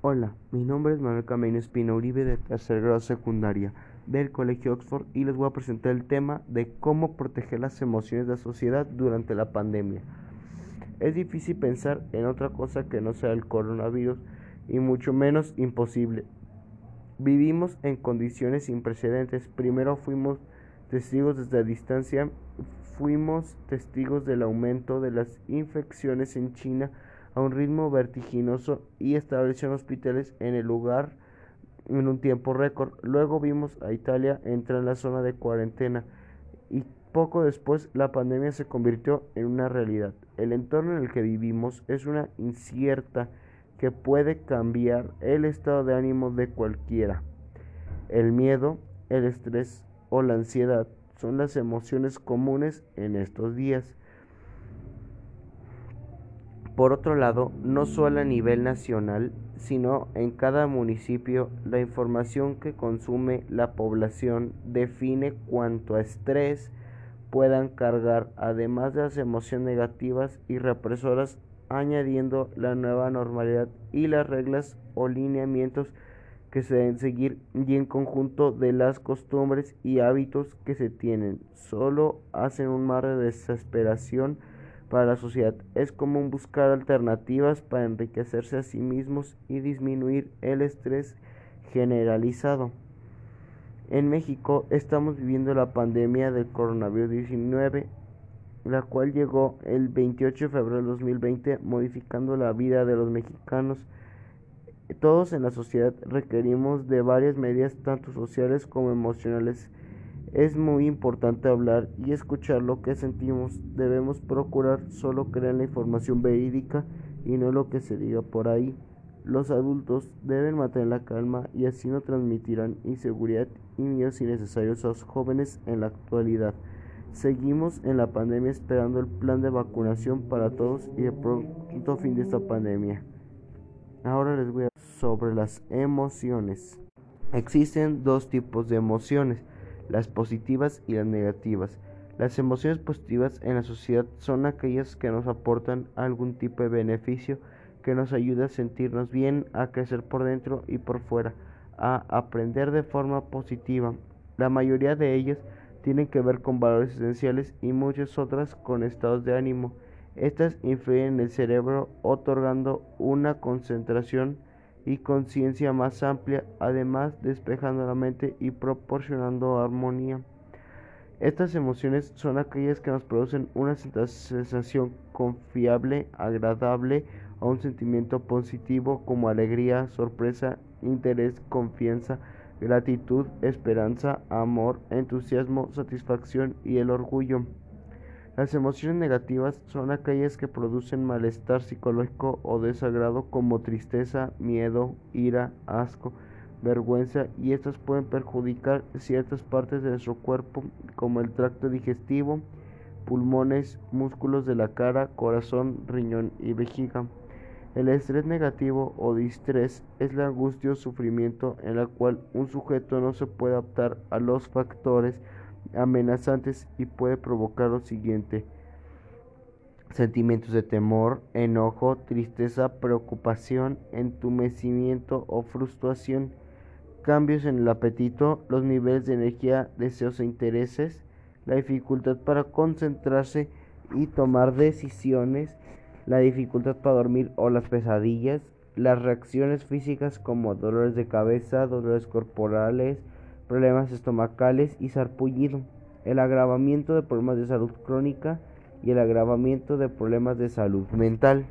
Hola, mi nombre es Manuel Camino Espina Uribe de tercer grado secundaria del Colegio Oxford y les voy a presentar el tema de cómo proteger las emociones de la sociedad durante la pandemia. Es difícil pensar en otra cosa que no sea el coronavirus y mucho menos imposible. Vivimos en condiciones sin precedentes. Primero fuimos testigos desde la distancia, fuimos testigos del aumento de las infecciones en China a un ritmo vertiginoso y establecieron hospitales en el lugar en un tiempo récord. Luego vimos a Italia entrar en la zona de cuarentena y poco después la pandemia se convirtió en una realidad. El entorno en el que vivimos es una incierta que puede cambiar el estado de ánimo de cualquiera. El miedo, el estrés o la ansiedad son las emociones comunes en estos días. Por otro lado, no solo a nivel nacional, sino en cada municipio, la información que consume la población define cuánto estrés puedan cargar, además de las emociones negativas y represoras, añadiendo la nueva normalidad y las reglas o lineamientos que se deben seguir y en conjunto de las costumbres y hábitos que se tienen. Solo hacen un mar de desesperación para la sociedad. Es común buscar alternativas para enriquecerse a sí mismos y disminuir el estrés generalizado. En México estamos viviendo la pandemia del coronavirus 19, la cual llegó el 28 de febrero de 2020 modificando la vida de los mexicanos. Todos en la sociedad requerimos de varias medidas tanto sociales como emocionales es muy importante hablar y escuchar lo que sentimos. Debemos procurar solo creer la información verídica y no lo que se diga por ahí. Los adultos deben mantener la calma y así no transmitirán inseguridad y miedos innecesarios a los jóvenes en la actualidad. Seguimos en la pandemia esperando el plan de vacunación para todos y de pronto fin de esta pandemia. Ahora les voy a sobre las emociones. Existen dos tipos de emociones las positivas y las negativas. Las emociones positivas en la sociedad son aquellas que nos aportan algún tipo de beneficio que nos ayuda a sentirnos bien, a crecer por dentro y por fuera, a aprender de forma positiva. La mayoría de ellas tienen que ver con valores esenciales y muchas otras con estados de ánimo. Estas influyen en el cerebro otorgando una concentración y conciencia más amplia, además despejando la mente y proporcionando armonía. Estas emociones son aquellas que nos producen una sensación confiable, agradable o un sentimiento positivo como alegría, sorpresa, interés, confianza, gratitud, esperanza, amor, entusiasmo, satisfacción y el orgullo. Las emociones negativas son aquellas que producen malestar psicológico o desagrado como tristeza, miedo, ira, asco, vergüenza y estas pueden perjudicar ciertas partes de nuestro cuerpo como el tracto digestivo, pulmones, músculos de la cara, corazón, riñón y vejiga. El estrés negativo o distrés es la angustia o sufrimiento en la cual un sujeto no se puede adaptar a los factores amenazantes y puede provocar lo siguiente sentimientos de temor, enojo, tristeza, preocupación, entumecimiento o frustración, cambios en el apetito, los niveles de energía, deseos e intereses, la dificultad para concentrarse y tomar decisiones, la dificultad para dormir o las pesadillas, las reacciones físicas como dolores de cabeza, dolores corporales, problemas estomacales y sarpullido, el agravamiento de problemas de salud crónica y el agravamiento de problemas de salud mental.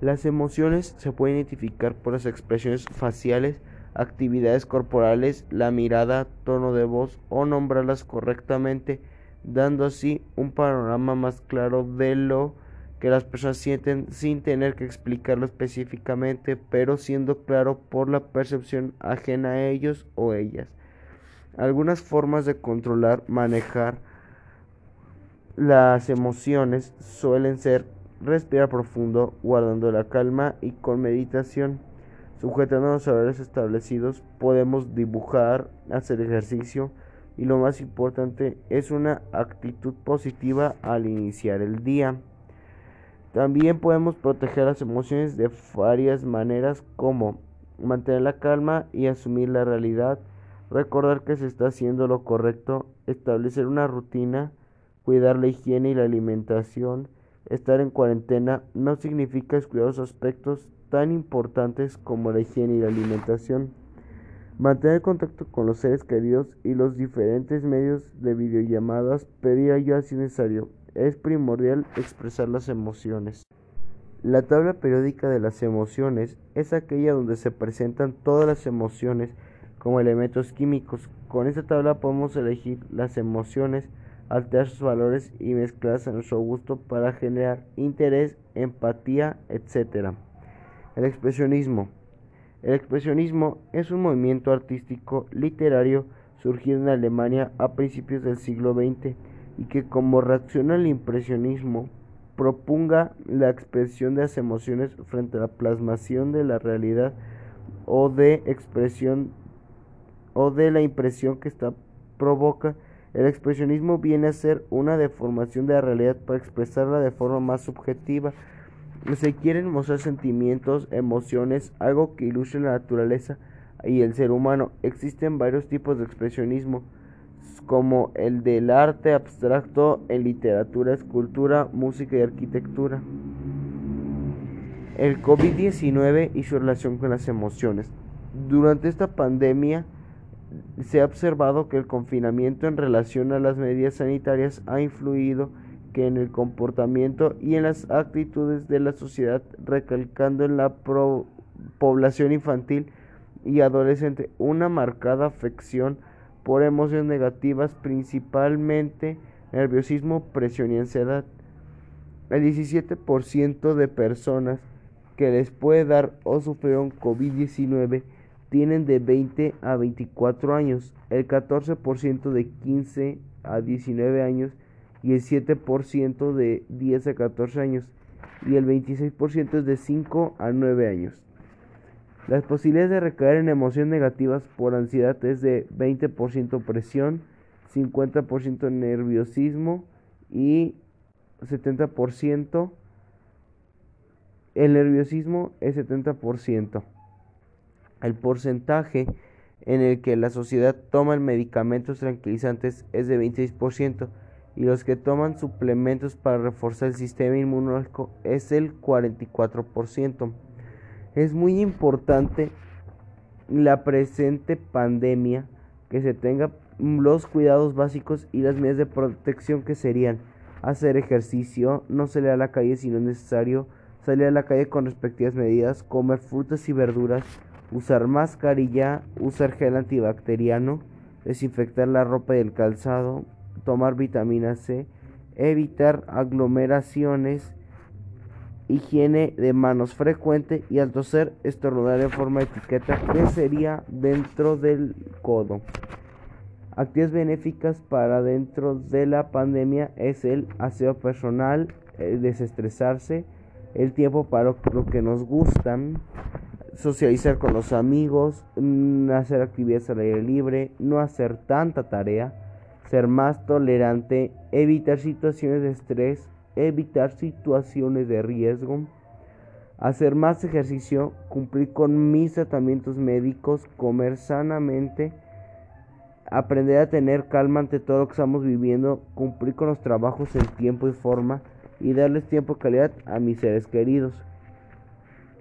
Las emociones se pueden identificar por las expresiones faciales, actividades corporales, la mirada, tono de voz o nombrarlas correctamente, dando así un panorama más claro de lo que las personas sienten sin tener que explicarlo específicamente, pero siendo claro por la percepción ajena a ellos o ellas. Algunas formas de controlar, manejar las emociones suelen ser respirar profundo, guardando la calma y con meditación. Sujetando los horarios establecidos, podemos dibujar, hacer ejercicio y lo más importante es una actitud positiva al iniciar el día. También podemos proteger las emociones de varias maneras como mantener la calma y asumir la realidad, recordar que se está haciendo lo correcto, establecer una rutina, cuidar la higiene y la alimentación, estar en cuarentena no significa descuidar los aspectos tan importantes como la higiene y la alimentación. Mantener contacto con los seres queridos y los diferentes medios de videollamadas, pedir ayuda si necesario. Es primordial expresar las emociones. La tabla periódica de las emociones es aquella donde se presentan todas las emociones como elementos químicos. Con esta tabla podemos elegir las emociones, alterar sus valores y mezclarlas a nuestro gusto para generar interés, empatía, etc. El expresionismo. El expresionismo es un movimiento artístico literario surgido en Alemania a principios del siglo XX y que como reacción al impresionismo propunga la expresión de las emociones frente a la plasmación de la realidad o de expresión o de la impresión que esta provoca. El expresionismo viene a ser una deformación de la realidad para expresarla de forma más subjetiva se quieren mostrar sentimientos, emociones, algo que ilustre la naturaleza y el ser humano. Existen varios tipos de expresionismo, como el del arte abstracto en literatura, escultura, música y arquitectura. El COVID-19 y su relación con las emociones. Durante esta pandemia se ha observado que el confinamiento en relación a las medidas sanitarias ha influido que en el comportamiento y en las actitudes de la sociedad, recalcando en la población infantil y adolescente una marcada afección por emociones negativas, principalmente nerviosismo, presión y ansiedad. El 17% de personas que les puede dar o sufrieron COVID-19 tienen de 20 a 24 años, el 14% de 15 a 19 años y el 7% de 10 a 14 años y el 26% es de 5 a 9 años. Las posibilidades de recaer en emociones negativas por ansiedad es de 20% presión, 50% nerviosismo y 70% el nerviosismo es 70%. El porcentaje en el que la sociedad toma medicamentos tranquilizantes es de 26% y los que toman suplementos para reforzar el sistema inmunológico es el 44%. Es muy importante la presente pandemia que se tenga los cuidados básicos y las medidas de protección que serían hacer ejercicio, no salir a la calle si no es necesario, salir a la calle con respectivas medidas, comer frutas y verduras, usar mascarilla, usar gel antibacteriano, desinfectar la ropa y el calzado, tomar vitamina C, evitar aglomeraciones, higiene de manos frecuente y al toser estornudar en forma de etiqueta que sería dentro del codo. Actividades benéficas para dentro de la pandemia es el aseo personal, desestresarse, el tiempo para lo que nos gustan, socializar con los amigos, mm, hacer actividades al aire libre, no hacer tanta tarea, ser más tolerante, evitar situaciones de estrés, evitar situaciones de riesgo, hacer más ejercicio, cumplir con mis tratamientos médicos, comer sanamente, aprender a tener calma ante todo lo que estamos viviendo, cumplir con los trabajos en tiempo y forma y darles tiempo y calidad a mis seres queridos.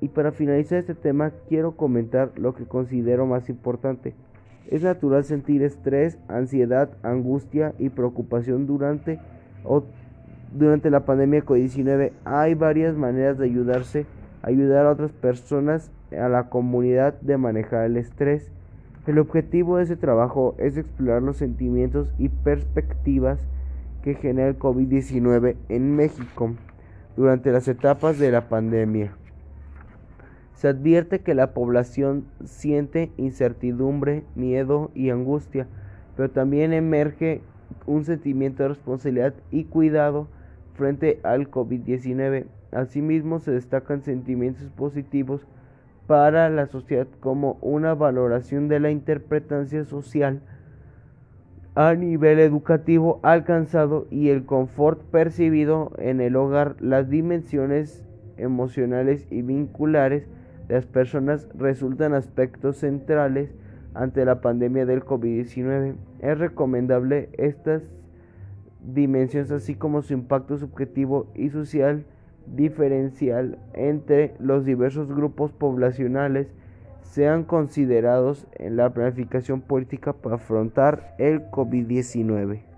Y para finalizar este tema quiero comentar lo que considero más importante. Es natural sentir estrés, ansiedad, angustia y preocupación durante, o, durante la pandemia COVID-19. Hay varias maneras de ayudarse, ayudar a otras personas, a la comunidad de manejar el estrés. El objetivo de ese trabajo es explorar los sentimientos y perspectivas que genera el COVID-19 en México durante las etapas de la pandemia. Se advierte que la población siente incertidumbre, miedo y angustia, pero también emerge un sentimiento de responsabilidad y cuidado frente al COVID-19. Asimismo, se destacan sentimientos positivos para la sociedad como una valoración de la interpretancia social a nivel educativo alcanzado y el confort percibido en el hogar, las dimensiones emocionales y vinculares las personas resultan aspectos centrales ante la pandemia del COVID-19. Es recomendable estas dimensiones así como su impacto subjetivo y social diferencial entre los diversos grupos poblacionales sean considerados en la planificación política para afrontar el COVID-19.